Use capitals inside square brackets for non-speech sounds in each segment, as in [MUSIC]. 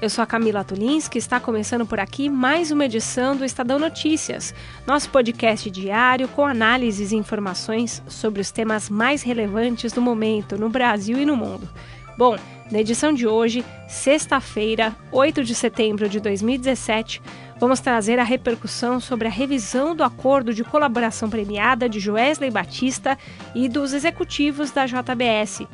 Eu sou a Camila Tulins, que está começando por aqui mais uma edição do Estadão Notícias, nosso podcast diário com análises e informações sobre os temas mais relevantes do momento no Brasil e no mundo. Bom, na edição de hoje, sexta-feira, 8 de setembro de 2017, vamos trazer a repercussão sobre a revisão do acordo de colaboração premiada de Joesley Batista e dos executivos da JBS.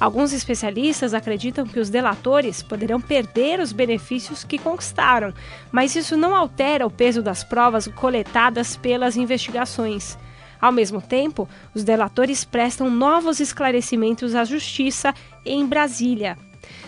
Alguns especialistas acreditam que os delatores poderão perder os benefícios que conquistaram, mas isso não altera o peso das provas coletadas pelas investigações. Ao mesmo tempo, os delatores prestam novos esclarecimentos à Justiça em Brasília.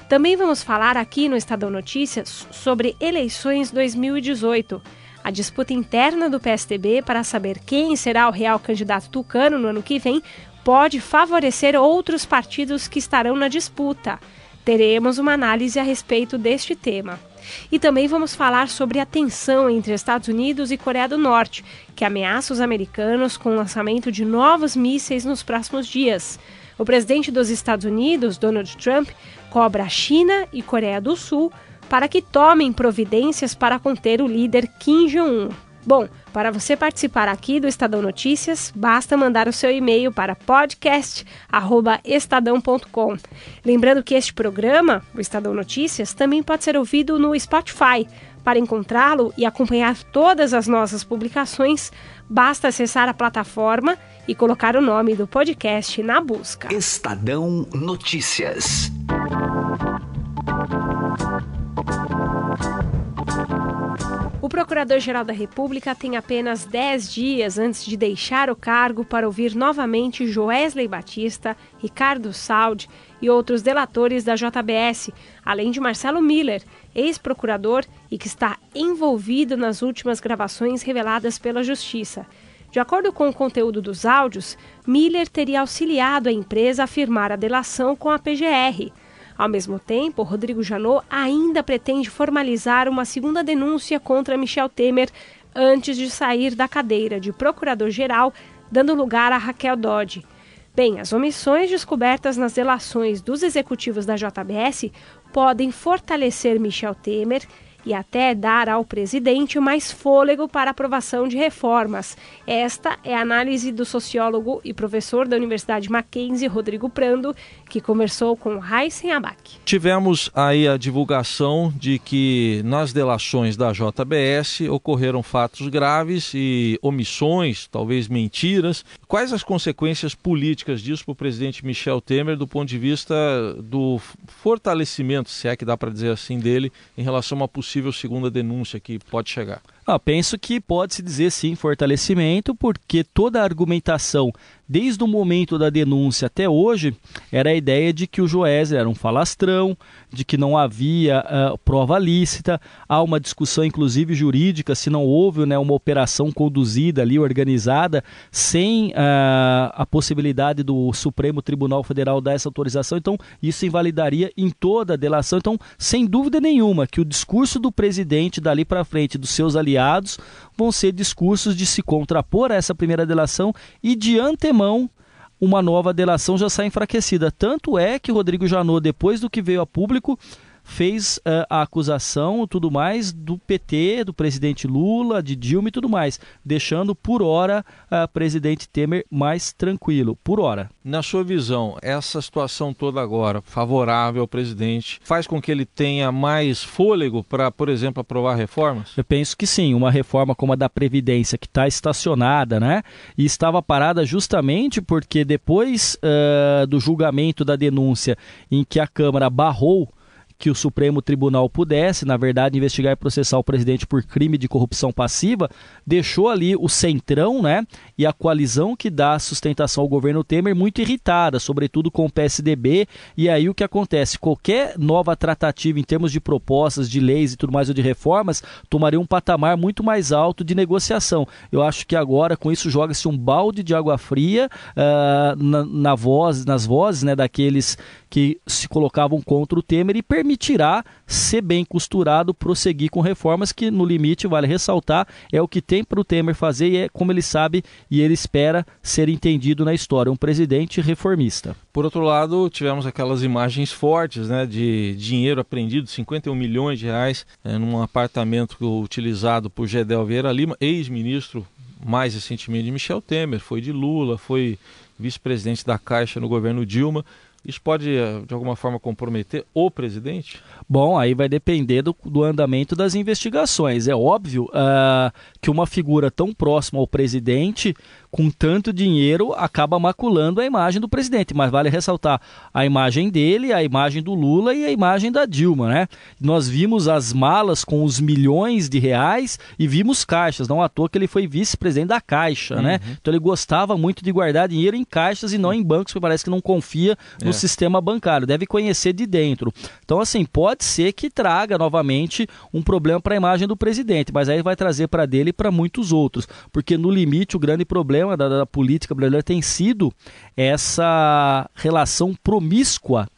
Também vamos falar aqui no Estadão Notícias sobre eleições 2018. A disputa interna do PSDB para saber quem será o real candidato tucano no ano que vem pode favorecer outros partidos que estarão na disputa. Teremos uma análise a respeito deste tema. E também vamos falar sobre a tensão entre Estados Unidos e Coreia do Norte, que ameaça os americanos com o lançamento de novos mísseis nos próximos dias. O presidente dos Estados Unidos, Donald Trump, cobra a China e Coreia do Sul para que tomem providências para conter o líder Kim Jong-un. Bom, para você participar aqui do Estadão Notícias, basta mandar o seu e-mail para podcast@estadão.com. Lembrando que este programa, o Estadão Notícias, também pode ser ouvido no Spotify. Para encontrá-lo e acompanhar todas as nossas publicações, basta acessar a plataforma e colocar o nome do podcast na busca. Estadão Notícias. Procurador-Geral da República tem apenas 10 dias antes de deixar o cargo para ouvir novamente Joesley Batista, Ricardo Saldi e outros delatores da JBS, além de Marcelo Miller, ex-procurador e que está envolvido nas últimas gravações reveladas pela Justiça. De acordo com o conteúdo dos áudios, Miller teria auxiliado a empresa a firmar a delação com a PGR. Ao mesmo tempo, Rodrigo Janot ainda pretende formalizar uma segunda denúncia contra Michel Temer antes de sair da cadeira de procurador-geral, dando lugar a Raquel Dodge. Bem, as omissões descobertas nas delações dos executivos da JBS podem fortalecer Michel Temer e até dar ao presidente mais fôlego para aprovação de reformas. Esta é a análise do sociólogo e professor da Universidade Mackenzie, Rodrigo Prando, que conversou com Heisen Abac. Tivemos aí a divulgação de que nas delações da JBS ocorreram fatos graves e omissões, talvez mentiras. Quais as consequências políticas disso para o presidente Michel Temer do ponto de vista do fortalecimento, se é que dá para dizer assim, dele em relação a uma possível segunda denúncia que pode chegar? Ah, penso que pode-se dizer sim fortalecimento, porque toda a argumentação, desde o momento da denúncia até hoje, era a ideia de que o Joesley era um falastrão, de que não havia uh, prova lícita. Há uma discussão, inclusive jurídica, se não houve né, uma operação conduzida ali, organizada, sem uh, a possibilidade do Supremo Tribunal Federal dar essa autorização. Então, isso invalidaria em toda a delação. Então, sem dúvida nenhuma, que o discurso do presidente dali para frente, dos seus aliados, vão ser discursos de se contrapor a essa primeira delação e de antemão uma nova delação já sai enfraquecida. Tanto é que Rodrigo Janot, depois do que veio a público, fez uh, a acusação tudo mais do PT, do presidente Lula, de Dilma e tudo mais, deixando por hora o uh, presidente Temer mais tranquilo, por hora. Na sua visão, essa situação toda agora, favorável ao presidente, faz com que ele tenha mais fôlego para, por exemplo, aprovar reformas? Eu penso que sim, uma reforma como a da Previdência, que está estacionada, né? E estava parada justamente porque depois uh, do julgamento da denúncia em que a Câmara barrou que o Supremo Tribunal pudesse, na verdade, investigar e processar o presidente por crime de corrupção passiva, deixou ali o centrão, né, e a coalizão que dá sustentação ao governo Temer muito irritada, sobretudo com o PSDB. E aí o que acontece? Qualquer nova tratativa em termos de propostas, de leis e tudo mais ou de reformas tomaria um patamar muito mais alto de negociação. Eu acho que agora com isso joga-se um balde de água fria uh, na, na voz, nas vozes, né, daqueles que se colocavam contra o Temer e permitirá, ser bem costurado, prosseguir com reformas que, no limite, vale ressaltar, é o que tem para o Temer fazer e é como ele sabe e ele espera ser entendido na história, um presidente reformista. Por outro lado, tivemos aquelas imagens fortes né, de dinheiro apreendido, 51 milhões de reais, é, num apartamento utilizado por Gedel Vieira Lima, ex-ministro mais recentemente de Michel Temer, foi de Lula, foi vice-presidente da Caixa no governo Dilma. Isso pode, eh, de alguma forma, comprometer o presidente? Bom, aí vai depender do, do andamento das investigações. É óbvio uh, que uma figura tão próxima ao presidente com tanto dinheiro, acaba maculando a imagem do presidente. Mas vale ressaltar a imagem dele, a imagem do Lula e a imagem da Dilma, né? Nós vimos as malas com os milhões de reais e vimos caixas. Não à toa que ele foi vice-presidente da Caixa, né? uhum. né? Então ele gostava muito de guardar dinheiro em caixas e não em bancos, porque parece que não confia no é. sistema bancário. Deve conhecer de dentro. Então, assim, pode ser que traga novamente um problema para a imagem do presidente, mas aí vai trazer para dele e para muitos outros. Porque no limite, o grande problema problema da, da política brasileira tem sido essa relação promíscua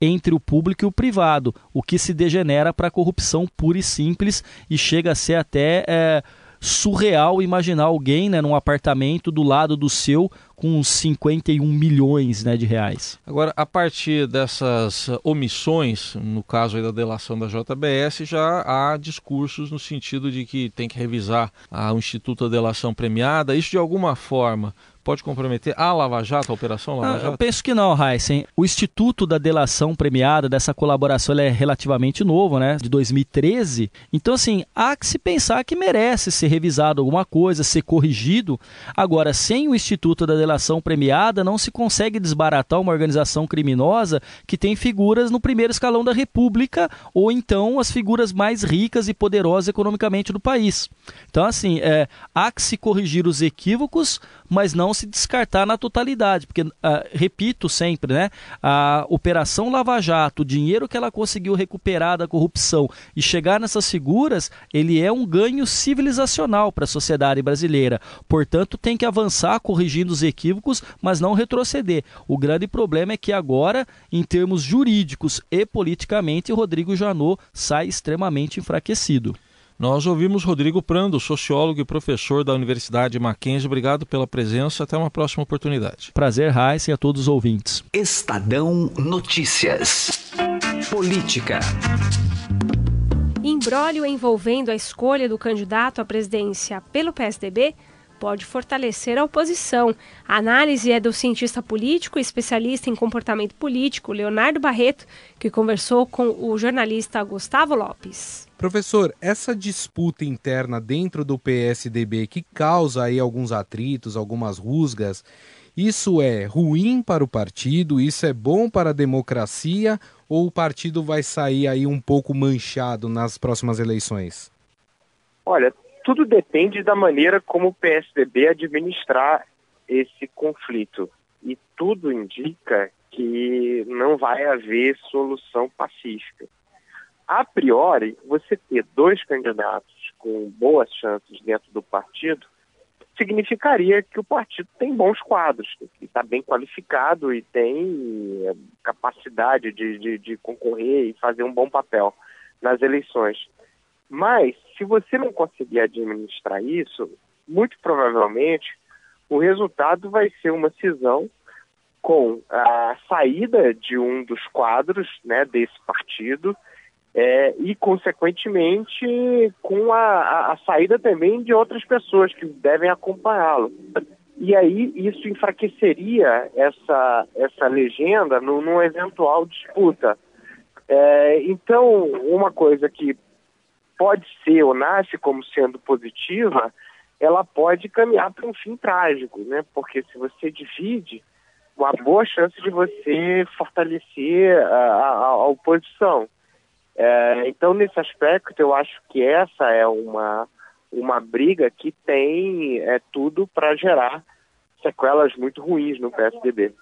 entre o público e o privado, o que se degenera para a corrupção pura e simples e chega a ser até é, surreal imaginar alguém né, num apartamento do lado do seu com 51 milhões né, de reais. Agora, a partir dessas omissões, no caso da delação da JBS, já há discursos no sentido de que tem que revisar o Instituto da Delação Premiada. Isso, de alguma forma, pode comprometer a Lava Jato, a Operação Lava Jato? Ah, eu penso que não, Heisen. O Instituto da Delação Premiada, dessa colaboração, é relativamente novo, né? De 2013. Então, assim, há que se pensar que merece ser revisado alguma coisa, ser corrigido. Agora, sem o Instituto da Delação Premiada, não se consegue desbaratar uma organização criminosa que tem figuras no primeiro escalão da República ou então as figuras mais ricas e poderosas economicamente do país. Então, assim, é, há que se corrigir os equívocos, mas não se descartar na totalidade, porque, uh, repito sempre, né, a Operação Lava Jato, o dinheiro que ela conseguiu recuperar da corrupção e chegar nessas figuras, ele é um ganho civilizacional para a sociedade brasileira. Portanto, tem que avançar corrigindo os equívocos, mas não retroceder. O grande problema é que agora, em termos jurídicos e politicamente, Rodrigo Janot sai extremamente enfraquecido. Nós ouvimos Rodrigo Prando, sociólogo e professor da Universidade Mackenzie. Obrigado pela presença. Até uma próxima oportunidade. Prazer, Raíssa, e a todos os ouvintes. Estadão Notícias. Política. Embrólio envolvendo a escolha do candidato à presidência pelo PSDB pode fortalecer a oposição. A análise é do cientista político e especialista em comportamento político, Leonardo Barreto, que conversou com o jornalista Gustavo Lopes. Professor, essa disputa interna dentro do PSDB que causa aí alguns atritos, algumas rusgas, isso é ruim para o partido? Isso é bom para a democracia? Ou o partido vai sair aí um pouco manchado nas próximas eleições? Olha, tudo depende da maneira como o PSDB administrar esse conflito. E tudo indica que não vai haver solução pacífica. A priori, você ter dois candidatos com boas chances dentro do partido significaria que o partido tem bons quadros, que está bem qualificado e tem eh, capacidade de, de, de concorrer e fazer um bom papel nas eleições. Mas, se você não conseguir administrar isso, muito provavelmente o resultado vai ser uma cisão com a saída de um dos quadros né, desse partido é, e, consequentemente, com a, a, a, saída também de outras pessoas que devem acompanhá-lo. E aí isso enfraqueceria essa, essa legenda no, numa eventual disputa. É, então, uma coisa que pode ser ou nasce como sendo positiva, ela pode caminhar para um fim trágico, né? Porque se você divide, uma boa chance de você fortalecer a, a, a oposição. É, então, nesse aspecto, eu acho que essa é uma, uma briga que tem é, tudo para gerar sequelas muito ruins no PSDB.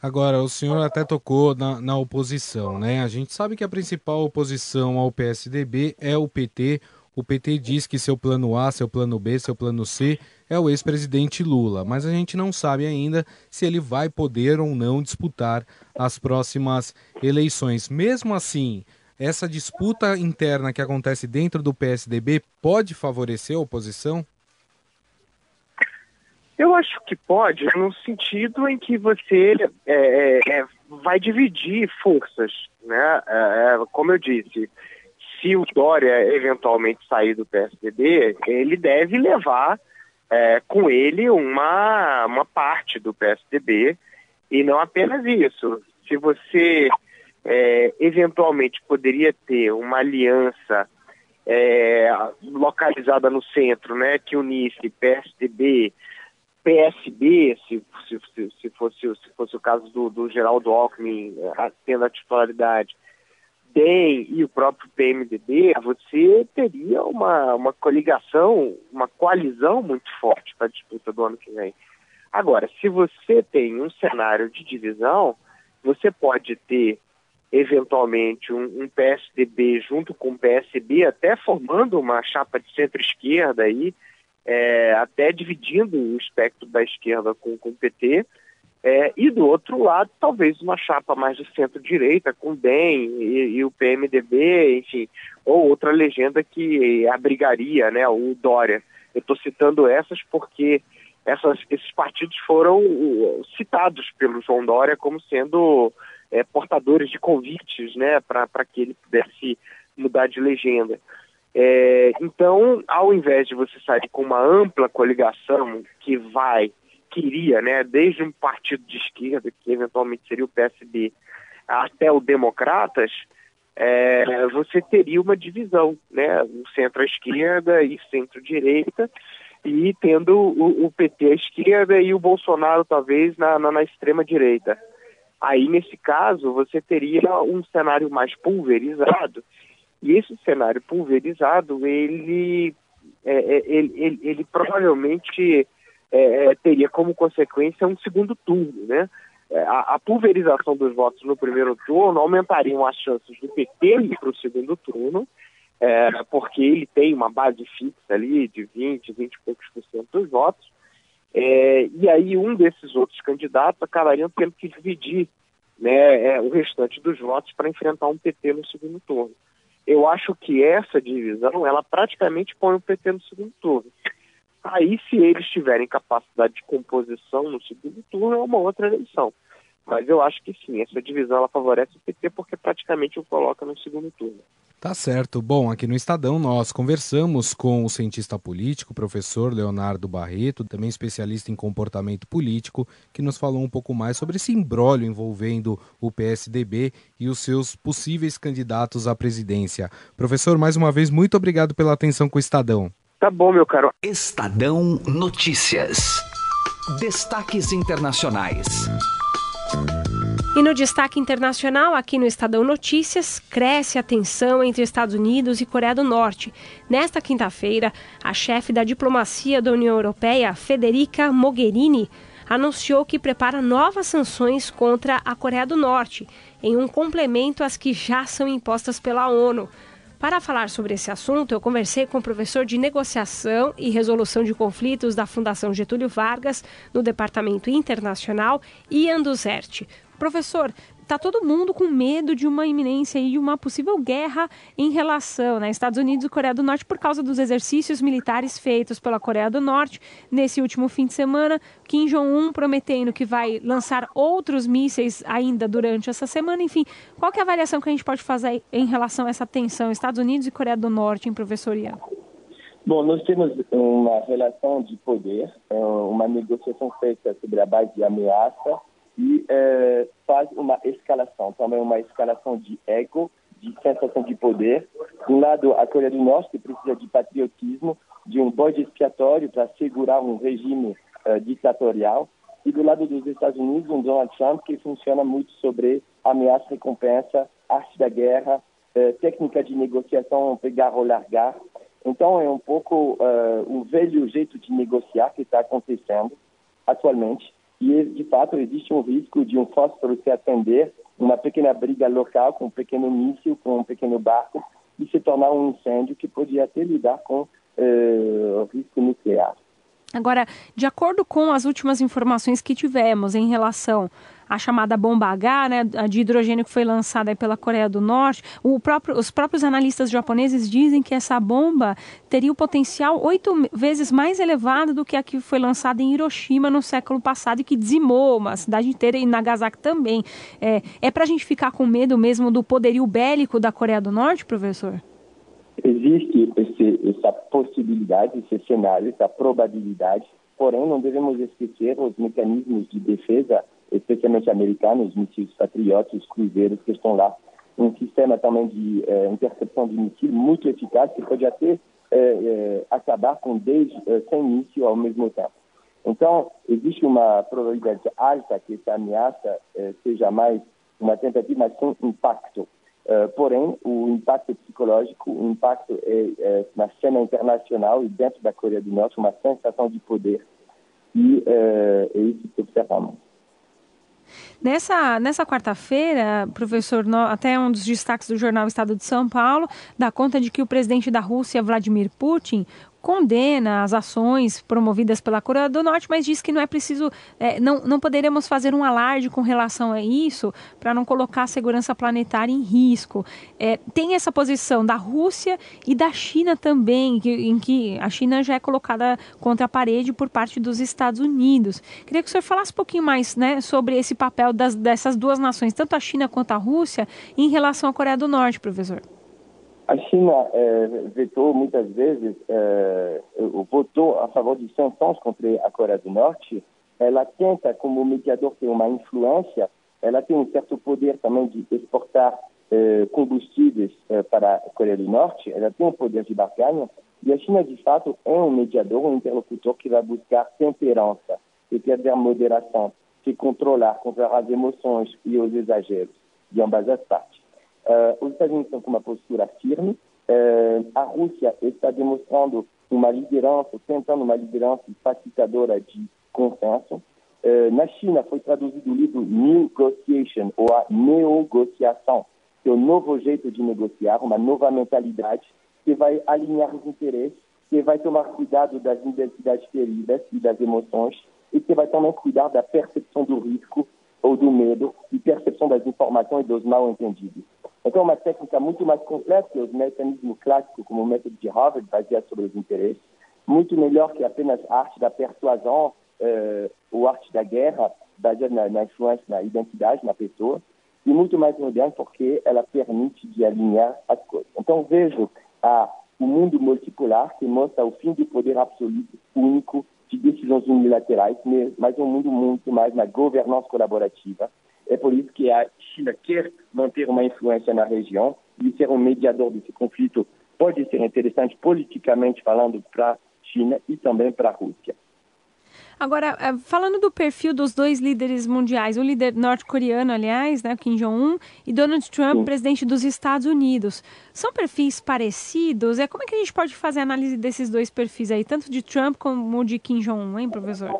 Agora, o senhor até tocou na, na, oposição, né? A gente sabe que a principal oposição ao PSDB é o PT. O PT diz que seu plano A, seu plano B, seu plano C é o ex-presidente Lula, mas a gente não sabe ainda se ele vai poder ou não disputar as próximas eleições. Mesmo assim, essa disputa interna que acontece dentro do PSDB pode favorecer a oposição? Eu acho que pode, no sentido em que você é, é, é vai dividir forças, né? É, é, como eu disse, se o Dória eventualmente sair do PSDB, ele deve levar é, com ele uma, uma parte do PSDB e não apenas isso. Se você eventualmente poderia ter uma aliança localizada no centro, né, que unisse PSDB, PSB, se, se, se, fosse, se fosse o caso do, do Geraldo Alckmin é, tendo a titularidade, DEM e o próprio PMDB, você teria uma, uma coligação, uma coalizão muito forte para a disputa do ano que vem. Agora, se você tem um cenário de divisão, você pode ter eventualmente um, um, PSDB junto com o PSB, até formando uma chapa de centro-esquerda aí, é, até dividindo o espectro da esquerda com, com o PT, é, e do outro lado, talvez uma chapa mais de centro-direita, com o DEM e, e, o PMDB, enfim, ou outra legenda que abrigaria né, o Dória. Eu estou citando essas porque essas, esses partidos foram citados pelo João Dória como sendo é, portadores de convites né, para que ele pudesse mudar de legenda. É, então, ao invés de você sair com uma ampla coligação que vai, queria, né, desde um partido de esquerda, que eventualmente seria o PSB, até o Democratas, é, você teria uma divisão, né, o centro-esquerda e centro-direita, e tendo o, o, PT à esquerda e o Bolsonaro talvez na, na, na extrema-direita. Aí, nesse caso, você teria um cenário mais pulverizado, e esse cenário pulverizado, ele, é, é ele, ele, ele, provavelmente é, é, teria como consequência um segundo turno, né? É, a, pulverização dos votos no primeiro turno aumentariam as chances do PT ir para o segundo turno, é, porque ele tem uma base fixa ali de 20, 20 e poucos por cento dos votos, e aí um desses outros candidatos acabariam tendo que dividir né, é, o restante dos votos para enfrentar um PT no segundo turno. Eu acho que essa divisão, ela praticamente põe o PT no segundo turno. Aí, se eles tiverem capacidade de composição no segundo turno, é uma outra eleição. Mas eu acho que sim, essa divisão ela favorece o PT porque praticamente o coloca no segundo turno. Tá certo. Bom, aqui no Estadão nós conversamos com o cientista político, professor Leonardo Barreto, também especialista em comportamento político, que nos falou um pouco mais sobre esse imbróglio envolvendo o PSDB e os seus possíveis candidatos à presidência. Professor, mais uma vez, muito obrigado pela atenção com o Estadão. Tá bom, meu caro. Estadão Notícias. Destaques internacionais. E no destaque internacional, aqui no Estadão Notícias, cresce a tensão entre Estados Unidos e Coreia do Norte. Nesta quinta-feira, a chefe da diplomacia da União Europeia, Federica Mogherini, anunciou que prepara novas sanções contra a Coreia do Norte, em um complemento às que já são impostas pela ONU. Para falar sobre esse assunto, eu conversei com o professor de negociação e resolução de conflitos da Fundação Getúlio Vargas, no Departamento Internacional, Ian Duzert. Professor, está todo mundo com medo de uma iminência e uma possível guerra em relação, né, Estados Unidos e Coreia do Norte por causa dos exercícios militares feitos pela Coreia do Norte nesse último fim de semana. Kim Jong-un prometendo que vai lançar outros mísseis ainda durante essa semana. Enfim, qual é a avaliação que a gente pode fazer em relação a essa tensão Estados Unidos e Coreia do Norte, em professor Ian? Bom, nós temos uma relação de poder, é, uma negociação feita sobre a base de ameaça e é, faz uma escalação, também uma escalação de ego, de sensação de poder. De um lado, a Coreia do Norte precisa de patriotismo, de um bode expiatório para segurar um regime uh, ditatorial. E do lado dos Estados Unidos, um Donald Trump que funciona muito sobre ameaça, recompensa, arte da guerra, é, técnica de negociação pegar ou largar. Então, é um pouco o velho jeito de negociar que está acontecendo atualmente. E, de fato, existe um risco de um fósforo se acender, uma pequena briga local com um pequeno míssil, com um pequeno barco, e se tornar um incêndio que poderia até lidar com uh, o risco nuclear. Agora, de acordo com as últimas informações que tivemos em relação à chamada bomba H, né, a de hidrogênio que foi lançada pela Coreia do Norte, próprio, os próprios analistas japoneses dizem que essa bomba teria o potencial oito vezes mais elevado do que a que foi lançada em Hiroshima no século passado e que dizimou uma cidade inteira e Nagasaki também. É, é para a gente ficar com medo mesmo do poderio bélico da Coreia do Norte, professor? Existe esse, essa possibilidade, esse cenário, essa probabilidade, porém não devemos esquecer os mecanismos de defesa, especialmente americanos, os mísseis patriotas, os cruzeiros que estão lá. Um sistema também de eh, intercepção de míssil muito eficaz que pode até eh, eh, acabar com 10, 100 mísseis ao mesmo tempo. Então, existe uma probabilidade alta que essa ameaça seja mais uma tentativa, mas com impacto. Uh, porém, o impacto psicológico, o impacto é, é, na cena internacional e dentro da Coreia do Norte, uma sensação de poder. E uh, é isso que observamos. Nessa, nessa quarta-feira, professor, até um dos destaques do jornal Estado de São Paulo dá conta de que o presidente da Rússia, Vladimir Putin, condena as ações promovidas pela Coreia do Norte, mas diz que não é preciso, é, não, não poderemos fazer um alarde com relação a isso para não colocar a segurança planetária em risco. É, tem essa posição da Rússia e da China também, que, em que a China já é colocada contra a parede por parte dos Estados Unidos. Queria que o senhor falasse um pouquinho mais né, sobre esse papel das, dessas duas nações, tanto a China quanto a Rússia, em relação à Coreia do Norte, professor. A China é, vetou muitas vezes, é, votou a favor de sanções contra a Coreia do Norte. Ela tenta, como mediador, ter uma influência. Ela tem um certo poder também de exportar é, combustíveis para a Coreia do Norte. Ela tem um poder de barganha. E a China, de fato, é um mediador, um interlocutor que vai buscar temperança e quer dizer moderação, se controlar, controlar as emoções e os exageros de ambas as partes. Uh, os Estados Unidos estão com uma postura firme. Uh, a Rússia está demonstrando uma liderança, tentando uma liderança facilitadora de consenso. Uh, na China foi traduzido o livro Negotiation, ou a negociação, que é o novo jeito de negociar, uma nova mentalidade que vai alinhar os interesses, que vai tomar cuidado das identidades feridas e das emoções, e que vai também cuidar da percepção do risco ou do medo e percepção das informações e dos mal entendidos. Então, é uma técnica muito mais completa que os mecanismos clássicos, como o método de Harvard, baseado sobre os interesses, muito melhor que apenas a arte da persuasão uh, ou arte da guerra, baseada na, na, influência, na identidade, na pessoa, e muito mais moderna porque ela permite de alinhar as coisas. Então, vejo a, o mundo multipolar que mostra o fim do poder absoluto, único, de decisões unilaterais, mas um mundo muito mais na governança colaborativa, é por isso que a China quer manter uma influência na região e ser um mediador desse conflito pode ser interessante politicamente falando para a China e também para a Rússia. Agora, eh, falando do perfil dos dois líderes mundiais, o líder norte-coreano, aliás, né, Kim Jong-un, e Donald Trump, Sim. presidente dos Estados Unidos, são perfis parecidos? É como é que a gente pode fazer a análise desses dois perfis aí, tanto de Trump como de Kim Jong-un, hein, professor?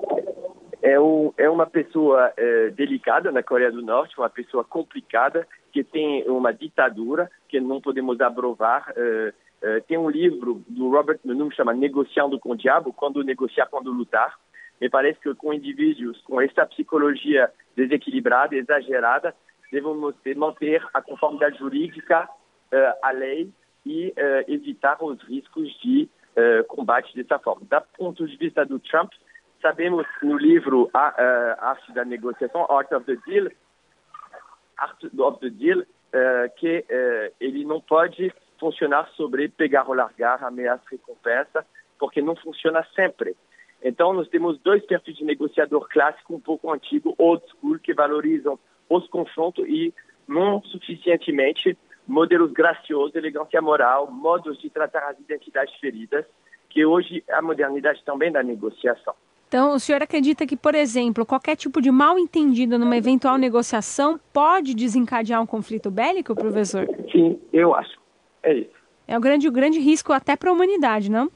É, um, é uma pessoa é, delicada na Coreia do Norte, uma pessoa complicada, que tem uma ditadura que não podemos aprovar. É, é, tem um livro do Robert Menum chama Negociando com o Diabo, Quando Negociar, Quando Lutar. Me parece que com indivíduos com essa psicologia desequilibrada, exagerada, devemos manter a conformidade jurídica é, à lei e é, evitar os riscos de combate dessa forma. Da ponto de vista do Trump, Sabemos no livro a, a Arte da Negociação, Art of the Deal, Art of the Deal, uh, que uh, ele não pode funcionar sobre pegar ou largar, ameaça recompensa, porque não funciona sempre. Então, nós temos dois perfis de negociador clássico, um pouco antigo, old school, que valorizam os confrontos e não suficientemente modelos graciosos, elegância moral, modos de tratar as identidades feridas, que hoje é a modernidade também da negociação. Então, o senhor acredita que, por exemplo, qualquer tipo de mal entendido numa eventual negociação pode desencadear um conflito bélico, professor? Sim, eu acho. É isso. É um grande, um grande risco até para a humanidade, não?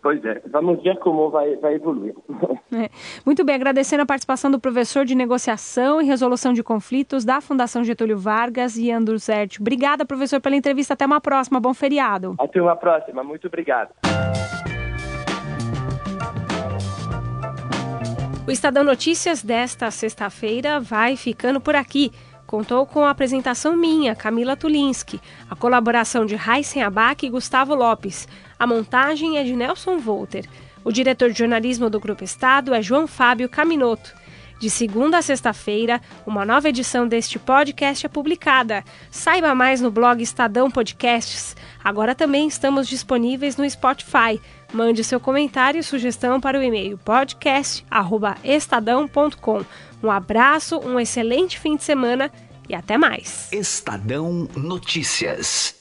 Pois é, vamos ver como vai, vai evoluir. [LAUGHS] É. Muito bem, agradecendo a participação do professor de negociação e resolução de conflitos da Fundação Getúlio Vargas, Ian Durzert. Obrigada, professor, pela entrevista. Até uma próxima. Bom feriado. Até uma próxima. Muito obrigado. O Estadão Notícias desta sexta-feira vai ficando por aqui. Contou com a apresentação minha, Camila Tulinski, a colaboração de Raíssen Abac e Gustavo Lopes. A montagem é de Nelson Volter. O diretor de jornalismo do Grupo Estado é João Fábio Caminoto. De segunda a sexta-feira, uma nova edição deste podcast é publicada. Saiba mais no blog Estadão Podcasts. Agora também estamos disponíveis no Spotify. Mande seu comentário e sugestão para o e-mail podcast@estadão.com. Um abraço, um excelente fim de semana e até mais. Estadão Notícias.